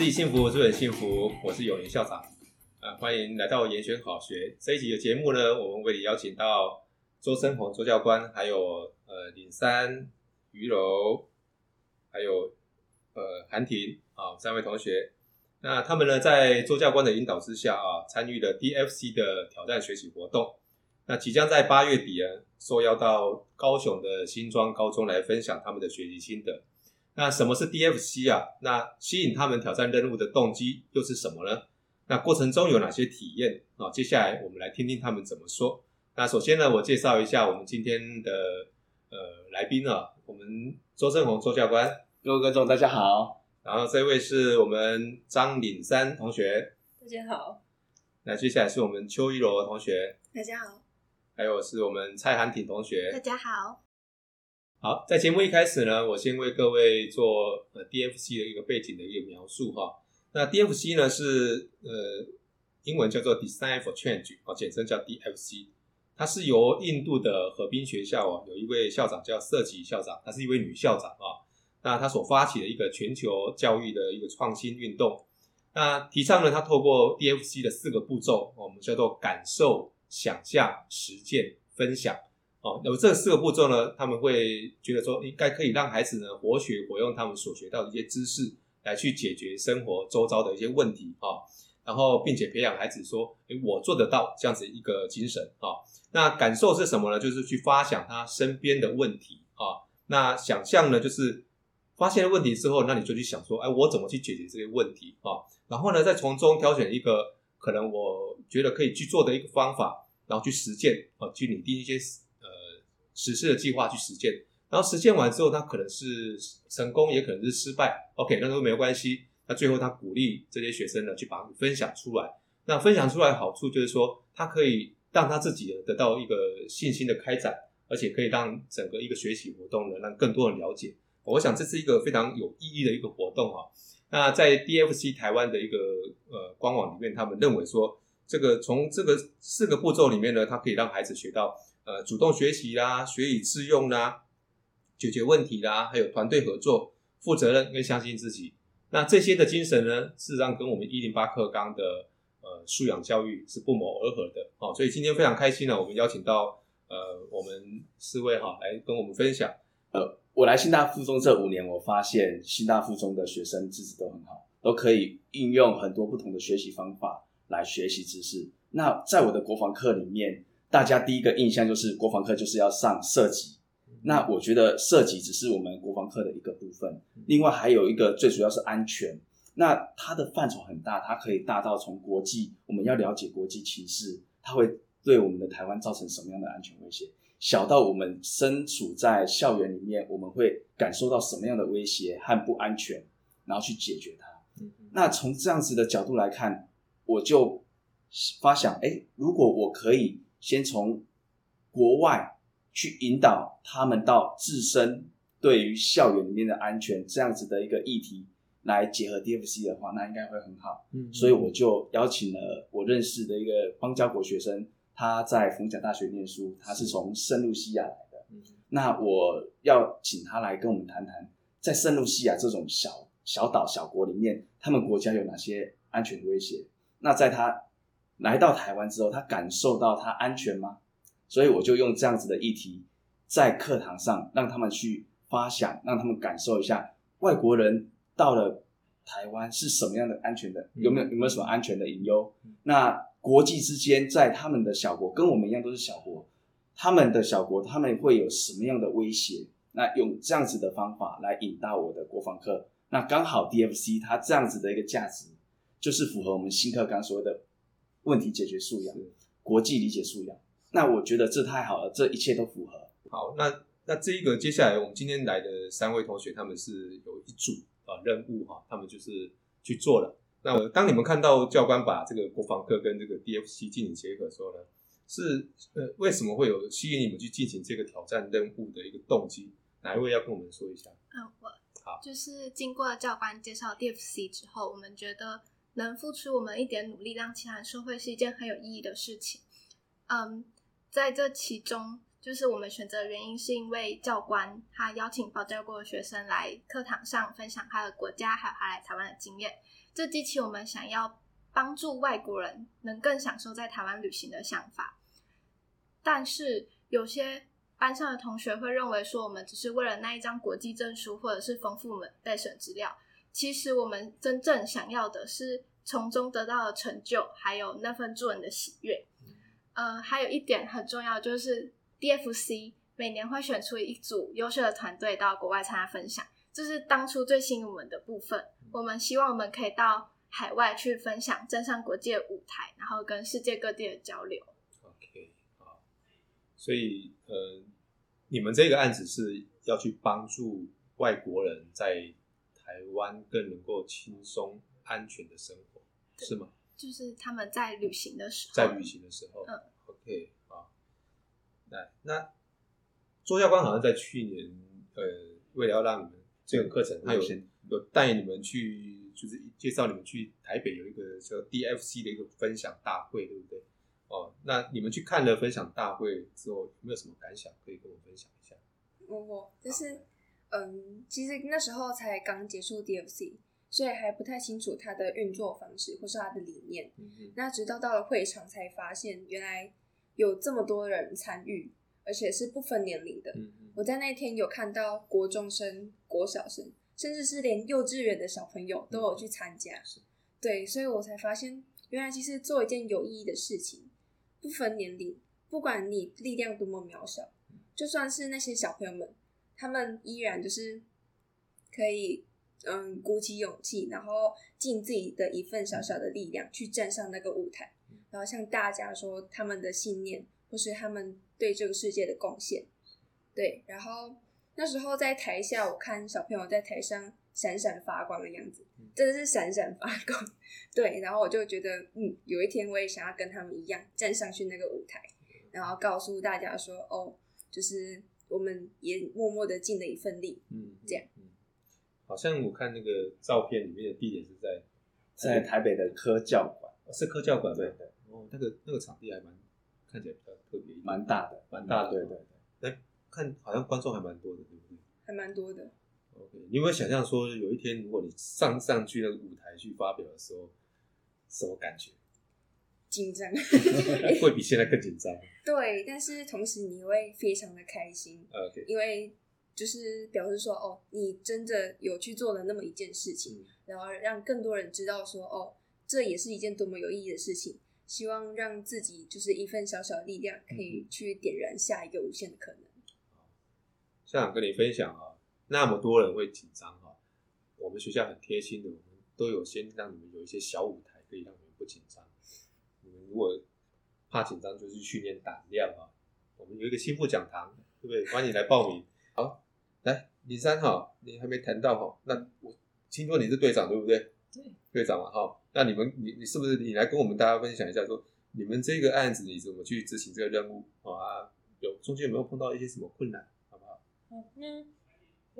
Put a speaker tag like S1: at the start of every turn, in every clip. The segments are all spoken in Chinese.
S1: 自己幸福就很幸福。我是永年校长，啊，欢迎来到研选好学这一集的节目呢。我们为你邀请到周生宏周教官，还有呃林珊、于柔，还有呃韩婷啊三位同学。那他们呢，在周教官的引导之下啊，参与了 DFC 的挑战学习活动。那即将在八月底啊，受邀到高雄的新庄高中来分享他们的学习心得。那什么是 DFC 啊？那吸引他们挑战任务的动机又是什么呢？那过程中有哪些体验啊？接下来我们来听听他们怎么说。那首先呢，我介绍一下我们今天的呃来宾啊，我们周正宏周教官，
S2: 各位观众大家好。
S1: 然后这位是我们张领珊同学，
S3: 大家好。
S1: 那接下来是我们邱一柔同学，
S3: 大家好。
S1: 还有是我们蔡涵婷同学，
S3: 大家好。
S1: 好，在节目一开始呢，我先为各位做呃 DFC 的一个背景的一个描述哈。那 DFC 呢是呃英文叫做 Design for Change 啊，简称叫 DFC。它是由印度的河滨学校啊，有一位校长叫瑟吉校长，她是一位女校长啊。那她所发起的一个全球教育的一个创新运动，那提倡呢，她透过 DFC 的四个步骤，我们叫做感受、想象、实践、分享。哦，那么这四个步骤呢，他们会觉得说，应该可以让孩子呢活学活用他们所学到的一些知识，来去解决生活周遭的一些问题啊。然后，并且培养孩子说，诶，我做得到这样子一个精神啊。那感受是什么呢？就是去发想他身边的问题啊。那想象呢，就是发现了问题之后，那你就去想说，哎，我怎么去解决这些问题啊？然后呢，再从中挑选一个可能我觉得可以去做的一个方法，然后去实践啊，去拟定一些。实施的计划去实践，然后实践完之后，他可能是成功，也可能是失败。OK，那都没有关系。那最后他鼓励这些学生呢，去把它分享出来。那分享出来好处就是说，他可以让他自己得到一个信心的开展，而且可以让整个一个学习活动呢，让更多人了解。我想这是一个非常有意义的一个活动啊。那在 DFC 台湾的一个呃官网里面，他们认为说，这个从这个四个步骤里面呢，他可以让孩子学到。呃，主动学习啦，学以致用啦，解决问题啦，还有团队合作、负责任跟相信自己。那这些的精神呢，事实上跟我们一零八课纲的呃素养教育是不谋而合的。哦，所以今天非常开心呢，我们邀请到呃我们四位哈来跟我们分享。
S2: 呃，我来新大附中这五年，我发现新大附中的学生资质都很好，都可以应用很多不同的学习方法来学习知识。那在我的国防课里面。大家第一个印象就是国防课就是要上射击，那我觉得射击只是我们国防课的一个部分，另外还有一个最主要是安全，那它的范畴很大，它可以大到从国际我们要了解国际情势，它会对我们的台湾造成什么样的安全威胁，小到我们身处在校园里面，我们会感受到什么样的威胁和不安全，然后去解决它。那从这样子的角度来看，我就发想，哎，如果我可以。先从国外去引导他们到自身对于校园里面的安全这样子的一个议题来结合 DFC 的话，那应该会很好。嗯，所以我就邀请了我认识的一个邦交国学生，他在逢甲大学念书，他是从圣露西亚来的。嗯，那我要请他来跟我们谈谈，在圣露西亚这种小小岛小国里面，他们国家有哪些安全威胁？那在他来到台湾之后，他感受到他安全吗？所以我就用这样子的议题，在课堂上让他们去发想，让他们感受一下外国人到了台湾是什么样的安全的，有没有有没有什么安全的隐忧？那国际之间，在他们的小国跟我们一样都是小国，他们的小国他们会有什么样的威胁？那用这样子的方法来引导我的国防课，那刚好 DFC 它这样子的一个价值，就是符合我们新课纲所谓的。问题解决素养，国际理解素养，那我觉得这太好了，这一切都符合。
S1: 好，那那这一个接下来我们今天来的三位同学，他们是有一组啊任务哈，他们就是去做了。那当你们看到教官把这个国防课跟这个 DFC 进行结合的时候呢，是呃为什么会有吸引你们去进行这个挑战任务的一个动机？哪一位要跟我们说一下？
S3: 嗯，我好，就是经过教官介绍 DFC 之后，我们觉得。能付出我们一点努力，让其他人受惠是一件很有意义的事情。嗯，在这其中，就是我们选择的原因，是因为教官他邀请保教过的学生来课堂上分享他的国家还有他来台湾的经验。这激起我们想要帮助外国人能更享受在台湾旅行的想法。但是有些班上的同学会认为说，我们只是为了那一张国际证书，或者是丰富我们备审资料。其实我们真正想要的是从中得到的成就，还有那份助人的喜悦。呃，还有一点很重要，就是 DFC 每年会选出一组优秀的团队到国外参加分享，这是当初最吸引我们的部分。我们希望我们可以到海外去分享，站上国际的舞台，然后跟世界各地的交流。
S1: OK，好，所以呃，你们这个案子是要去帮助外国人在台湾更能够轻松安全的生活，是吗？
S3: 就是他们在旅行的时候，
S1: 在旅行的时候，嗯，OK，好，来，那周教官好像在去年，呃，为了要让你们这个课程，他有有带你们去，就是介绍你们去台北有一个叫 DFC 的一个分享大会，对不对？哦，那你们去看了分享大会之后，有没有什么感想可以跟我分享一下？
S4: 我我就是，嗯，其实那时候才刚结束 DFC。所以还不太清楚它的运作方式或是它的理念。嗯、那直到到了会场才发现，原来有这么多人参与，而且是不分年龄的。我在那天有看到国中生、国小生，甚至是连幼稚园的小朋友都有去参加。嗯、对，所以我才发现，原来其实做一件有意义的事情，不分年龄，不管你力量多么渺小，就算是那些小朋友们，他们依然就是可以。嗯，鼓起勇气，然后尽自己的一份小小的力量去站上那个舞台，然后向大家说他们的信念，或是他们对这个世界的贡献。对，然后那时候在台下，我看小朋友在台上闪闪发光的样子，真的是闪闪发光。对，然后我就觉得，嗯，有一天我也想要跟他们一样站上去那个舞台，然后告诉大家说，哦，就是我们也默默的尽了一份力，嗯，这样。
S1: 嗯好像我看那个照片里面的地点是在
S2: 在台北的科教馆，
S1: 是科教馆，
S2: 对对。
S1: 哦，那个那个场地还蛮看起来比较特别，
S2: 蛮大的，
S1: 蛮大的，
S2: 对对对。
S1: 哎，看好像观众还蛮多的，对不对？
S4: 还蛮多的。
S1: OK，你有没有想象说有一天如果你上上去那个舞台去发表的时候，什么感觉？
S4: 紧张，
S1: 会比现在更紧张。
S4: 对，但是同时你会非常的开心。
S1: OK，
S4: 因为。就是表示说，哦，你真的有去做了那么一件事情，嗯、然后让更多人知道说，哦，这也是一件多么有意义的事情。希望让自己就是一份小小的力量，可以去点燃下一个无限的可能。
S1: 校长跟你分享啊，那么多人会紧张哈，我们学校很贴心的，我们都有先让你们有一些小舞台，可以让你们不紧张。如果怕紧张，就是训练胆量啊。我们有一个心腹讲堂，对不对？欢迎你来报名。好。来，李三哈，你还没谈到哈？那我听说你是队长对不对？
S3: 对，
S1: 队长嘛哈。那你们，你你是不是你来跟我们大家分享一下，说你们这个案子你怎么去执行这个任务啊？有中间有没有碰到一些什么困难，好不好？
S5: 好，那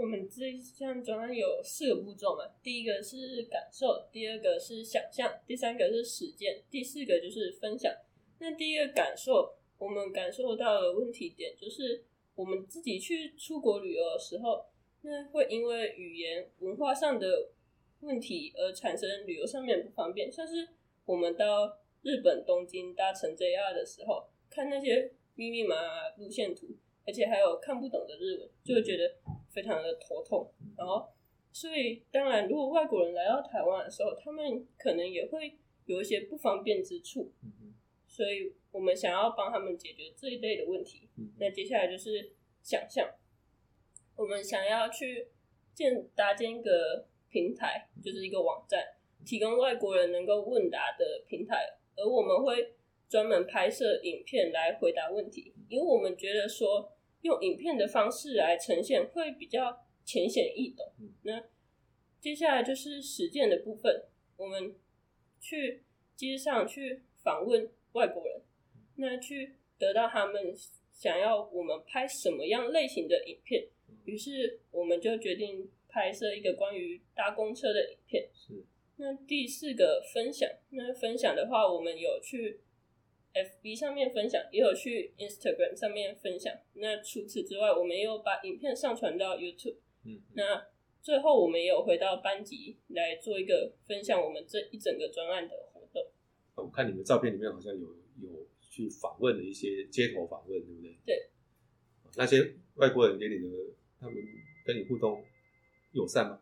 S5: 我们这一项专案有四个步骤嘛，第一个是感受，第二个是想象，第三个是实践，第四个就是分享。那第一个感受，我们感受到的问题点就是。我们自己去出国旅游的时候，那会因为语言文化上的问题而产生旅游上面不方便。像是我们到日本东京搭乘 JR 的时候，看那些密密麻麻路线图，而且还有看不懂的日文，就会觉得非常的头痛。然后，所以当然，如果外国人来到台湾的时候，他们可能也会有一些不方便之处。所以我们想要帮他们解决这一类的问题。那接下来就是想象，我们想要去建搭建一个平台，就是一个网站，提供外国人能够问答的平台。而我们会专门拍摄影片来回答问题，因为我们觉得说用影片的方式来呈现会比较浅显易懂。那接下来就是实践的部分，我们去街上去访问外国人，那去得到他们想要我们拍什么样类型的影片，于是我们就决定拍摄一个关于搭公车的影片。是。那第四个分享，那分享的话，我们有去 FB 上面分享，也有去 Instagram 上面分享。那除此之外，我们也有把影片上传到 YouTube。嗯。那最后我们也有回到班级来做一个分享，我们这一整个专案的活动。
S1: 我看你们照片里面好像有有去访问的一些街头访问，对不对？
S5: 对。
S1: 那些外国人给你的，他们跟你互动友善吗？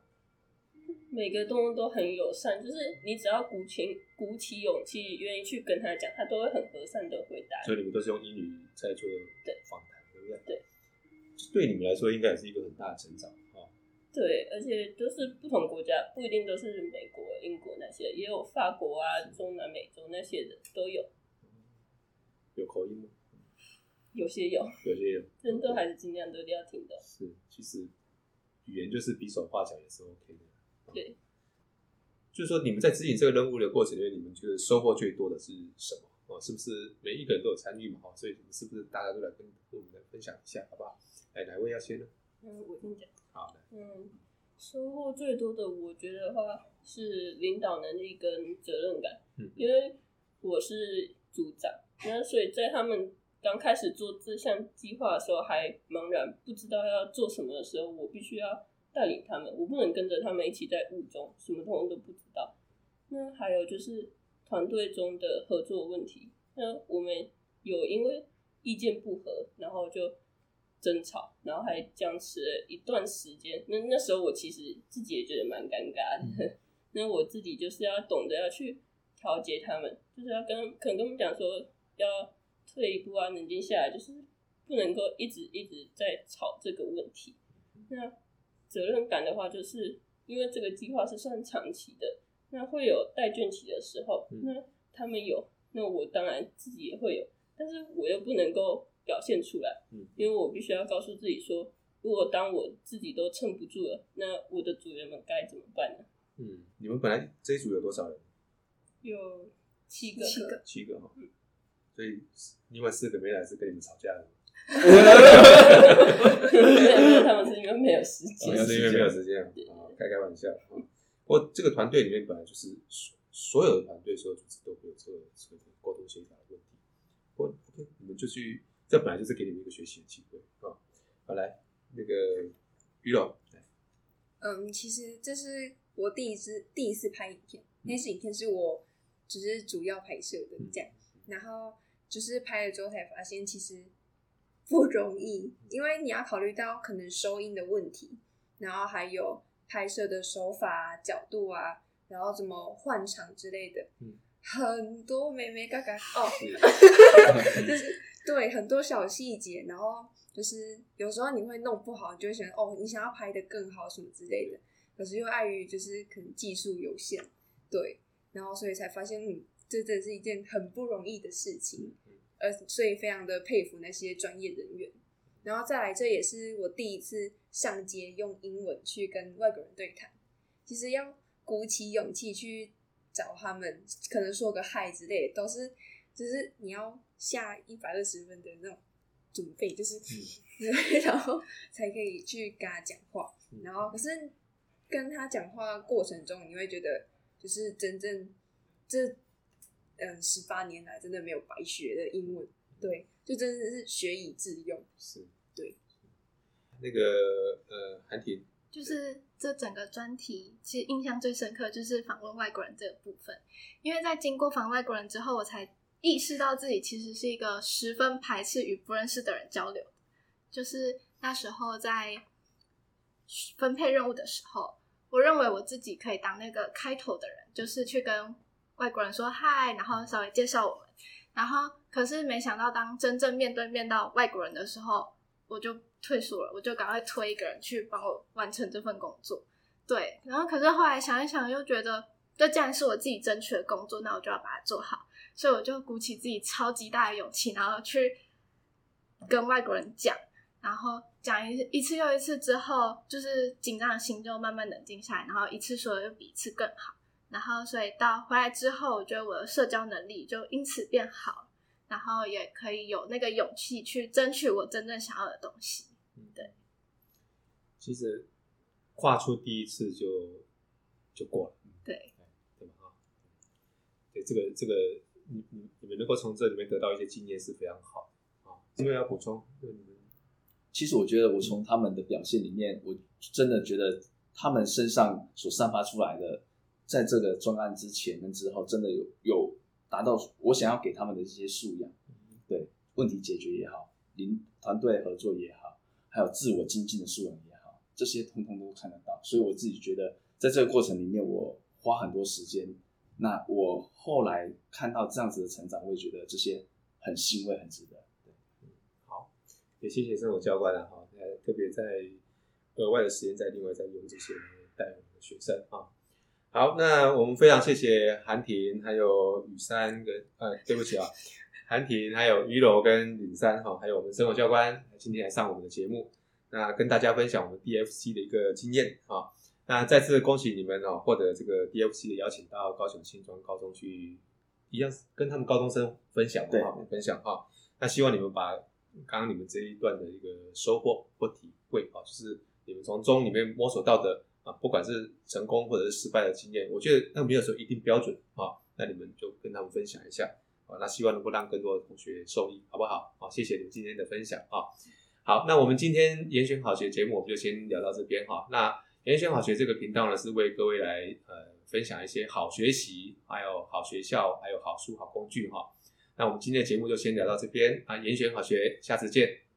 S5: 每个动物都很友善，就是你只要鼓起鼓起勇气，愿意去跟他讲，他都会很和善的回答。
S1: 所以你们都是用英语在做
S5: 对
S1: 访谈，对不对？
S5: 对。
S1: 对你们来说，应该也是一个很大的成长啊。
S5: 对，而且都是不同国家，不一定都是美国、英国那些，也有法国啊、中南美洲那些的都有。
S1: 有口音吗？
S5: 有些有，
S1: 有些有，
S5: 人都还是尽量都要听的。
S1: 是，其实语言就是比手画脚也是 OK 的。
S5: 对，
S1: 就是说，你们在执行这个任务的过程里面，你们觉得收获最多的是什么？哦，是不是每一个人都有参与嘛？哦，所以是不是大家都来跟我们来分享一下，好不好？哎，哪位要先呢？
S5: 嗯，我先讲。
S1: 好的。
S5: 嗯，收获最多的，我觉得的话是领导能力跟责任感。嗯，因为我是组长，那所以在他们刚开始做这项计划的时候，还茫然不知道要做什么的时候，我必须要。带领他们，我不能跟着他们一起在雾中，什么通通都不知道。那还有就是团队中的合作问题，那我们有因为意见不合，然后就争吵，然后还僵持了一段时间。那那时候我其实自己也觉得蛮尴尬的。嗯、那我自己就是要懂得要去调节他们，就是要跟可能跟他们讲说要退一步啊，冷静下来，就是不能够一直一直在吵这个问题。那。责任感的话，就是因为这个计划是算长期的，那会有待卷期的时候，那他们有，那我当然自己也会有，但是我又不能够表现出来，因为我必须要告诉自己说，如果当我自己都撑不住了，那我的组员们该怎么办呢？
S1: 嗯，你们本来这一组有多少人？
S5: 有七个，
S3: 七个，
S1: 七个哈，所以另外四个没来是跟你们吵架的。
S5: 他们是因为没有时间，
S1: 是因为没有时间啊，开开玩笑。不过这个团队里面本来就是所有的团队，所有组织都会有这个这个沟通协调的问题。不过 OK，你们就去，这本来就是给你们一个学习的机会啊。好，来那个于柔，
S4: 嗯，其实这是我第一次第一次拍影片，那支影片是我只是主要拍摄的这样，然后就是拍了之后才发现，其实。不容易，因为你要考虑到可能收音的问题，然后还有拍摄的手法、角度啊，然后怎么换场之类的，嗯、很多眉眉嘎嘎哦，就是对很多小细节，然后就是有时候你会弄不好，你就会想哦，你想要拍的更好什么之类的，可是又碍于就是可能技术有限，对，然后所以才发现，嗯，这真的是一件很不容易的事情。呃，所以非常的佩服那些专业人员，然后再来，这也是我第一次上街用英文去跟外国人对谈。其实要鼓起勇气去找他们，可能说个嗨之类的，都是就是你要下一百二十分的那种准备，就是、嗯、然后才可以去跟他讲话。然后可是跟他讲话过程中，你会觉得就是真正这。嗯，十八年来真的没有白学的英文，对，就真的是学以致用，
S1: 是，
S4: 对。
S1: 那个呃，韩婷，
S3: 就是这整个专题，其实印象最深刻就是访问外国人这个部分，因为在经过访问外国人之后，我才意识到自己其实是一个十分排斥与不认识的人交流。就是那时候在分配任务的时候，我认为我自己可以当那个开头的人，就是去跟。外国人说嗨，然后稍微介绍我们，然后可是没想到，当真正面对面到外国人的时候，我就退缩了，我就赶快推一个人去帮我完成这份工作。对，然后可是后来想一想，又觉得这既然是我自己争取的工作，那我就要把它做好，所以我就鼓起自己超级大的勇气，然后去跟外国人讲，然后讲一一次又一次之后，就是紧张的心就慢慢冷静下来，然后一次说的又比一次更好。然后，所以到回来之后，我觉得我的社交能力就因此变好，然后也可以有那个勇气去争取我真正想要的东西。对，
S1: 其实跨出第一次就就过了。
S3: 对，
S1: 对吧？哈，对这个这个，你你你们能够从这里面得到一些经验是非常好的啊。这边要补充，对你们，
S2: 其实我觉得我从他们的表现里面，我真的觉得。他们身上所散发出来的，在这个专案之前跟之后，真的有有达到我想要给他们的这些素养，对问题解决也好，领团队合作也好，还有自我精进的素养也好，这些通通都看得到。所以我自己觉得，在这个过程里面，我花很多时间。那我后来看到这样子的成长，我也觉得这些很欣慰，很值得。
S1: 好，也谢谢生活教官了哈，特别在额外的时间在另外在用这些带我们的学生啊。好，那我们非常谢谢韩婷还有雨珊跟呃，对不起啊，韩婷还有于柔跟雨珊哈，还有我们生活教官今天来上我们的节目，那跟大家分享我们 DFC 的一个经验啊。那再次恭喜你们哦，获得这个 DFC 的邀请到高雄新庄高中去，一样跟他们高中生分享嘛，哈，分享哈。那希望你们把刚刚你们这一段的一个收获或体会啊，就是你们从中里面摸索到的不管是成功或者是失败的经验，我觉得那没有说一定标准啊，那你们就跟他们分享一下啊，那希望能够让更多的同学受益，好不好？好，谢谢你们今天的分享啊。好，那我们今天严选好学节目我们就先聊到这边哈，那。严选好学这个频道呢，是为各位来呃分享一些好学习，还有好学校，还有好书、好工具哈。那我们今天的节目就先聊到这边啊，严选好学，下次见。